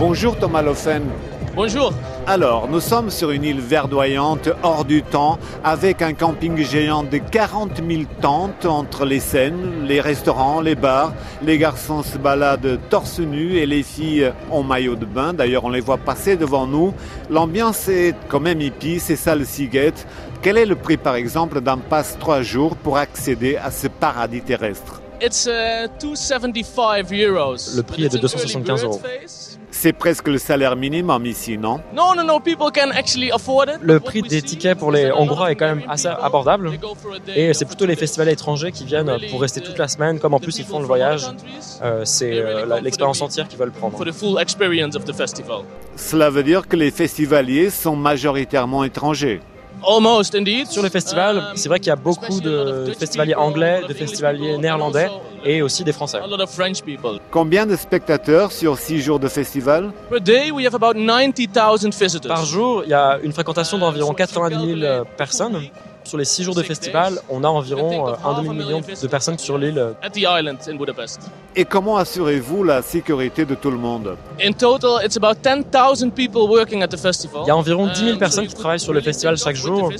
Bonjour Thomas Loffen. Bonjour. Alors, nous sommes sur une île verdoyante, hors du temps, avec un camping géant de 40 000 tentes entre les scènes, les restaurants, les bars. Les garçons se baladent torse nu et les filles en maillot de bain. D'ailleurs, on les voit passer devant nous. L'ambiance est quand même hippie, c'est ça le Seagate. Quel est le prix, par exemple, d'un passe trois jours pour accéder à ce paradis terrestre? It's uh, 275 euros. Le prix est de 275 euros. C'est presque le salaire minimum ici, non? No, no, no. People can actually afford it. Le prix des tickets pour les Hongrois est quand même assez abordable. Et c'est plutôt les festivals étrangers qui viennent pour rester toute la semaine. Comme en plus ils font le voyage, euh, c'est euh, l'expérience entière qu'ils veulent prendre. For the full experience of the festival. Cela veut dire que les festivaliers sont majoritairement étrangers. Almost, indeed. Sur les festivals, c'est vrai qu'il y a beaucoup de festivaliers anglais, de festivaliers néerlandais et aussi des Français. A lot of French people. Combien de spectateurs sur six jours de festival? Per day, we have about 90,000 visitors. Par jour, il y a une fréquentation d'environ 90 000 personnes. Sur les 6 jours de festival, on a environ euh, un demi-million de personnes sur l'île. Budapest. Et comment assurez-vous la sécurité de tout le monde? In total, it's about 10,000 people working at the festival. Il y a environ 10 000 personnes qui travaillent sur le festival chaque jour.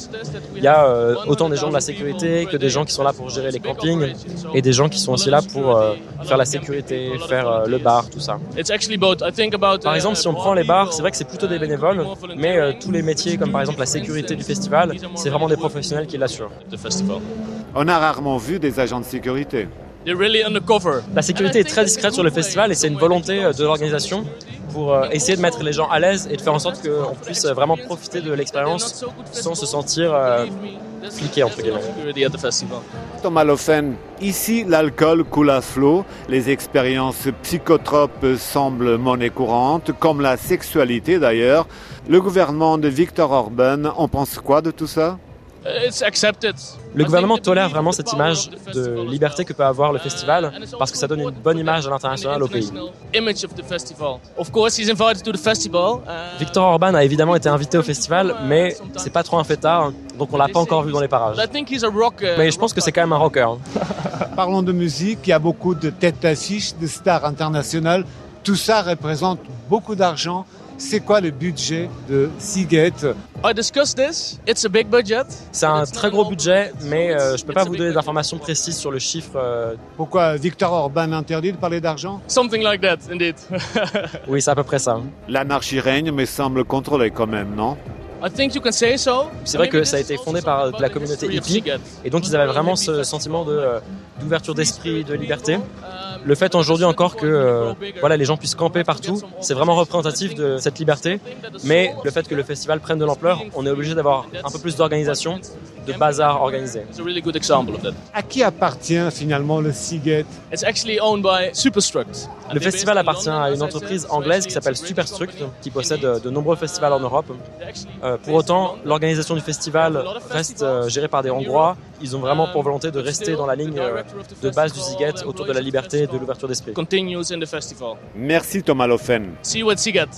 Il y a euh, autant des gens de la sécurité que des gens qui sont là pour gérer les campings et des gens qui sont aussi là pour euh, faire la sécurité, faire euh, le bar, tout ça. It's actually both. I think about. Par uh, exemple, si on prend les bars, c'est vrai que c'est plutôt des bénévoles, mais euh, tous les métiers comme par exemple la sécurité du festival, c'est vraiment des professionnels qui l'assurent. On a rarement vu des agents de sécurité. They're really undercover. La sécurité est très discrète sur le festival et c'est une volonté euh, de l'organisation pour euh, essayer de mettre les gens à l'aise et de faire en sorte qu'on puisse euh, vraiment profiter de l'expérience sans se sentir euh, fliqué entre guillemets. Thomas Loffen, ici l'alcool coule à flot, les expériences psychotropes semblent monnaie courante, comme la sexualité d'ailleurs. Le gouvernement de Viktor Orban en pense quoi de tout ça? Le gouvernement tolère vraiment cette image de liberté que peut avoir le festival parce que ça donne une bonne image à l'international au pays. Image of the festival. Of course, he's invited to the festival. uh, Victor Orban a évidemment été invité au festival, mais c'est pas trop un fêtard, donc on l'a pas encore vu dans les parages. I think he's a rock. Mais je pense que c'est quand même un rocker. Parlons de musique, il y a beaucoup de têtes d'affiche, de stars internationales. Tout ça représente beaucoup d'argent. C'est quoi le budget de Seagate? I discussed this. It's a big budget. C'est un très gros budget, mais euh, je peux pas vous donner d'informations précises sur le chiffre. euh, Pourquoi Victor Orban interdit de parler d'argent? Something like that, indeed. Oui, c'est à peu près ça. L'anarchie règne mais semble contrôlée quand même, non? I think you can say so. C'est vrai que ça a été fondé par de la communauté hippie, et donc ils avaient vraiment ce sentiment de, euh, d'ouverture d'esprit, de liberté. Le fait aujourd'hui encore que euh, voilà, les gens puissent camper partout, c'est vraiment représentatif de cette liberté. Mais le fait que le festival prenne de l'ampleur, on est obligé d'avoir un peu plus d'organisation, de bazar organisé. It's a really good example of that. À qui appartient finalement le Seagate? It's actually owned by Superstruct. Le festival appartient à une entreprise anglaise qui s'appelle Superstruct, qui possède euh, de nombreux festivals en Europe. Euh, pour autant, l'organisation du festival reste euh, gérée par des Hongrois. Ils ont vraiment pour volonté de rester dans la ligne euh, de base du Seagate autour de la liberté et de l'ouverture d'esprit. Continues in the festival. Merci Thomas Loffen. See you at Sigat.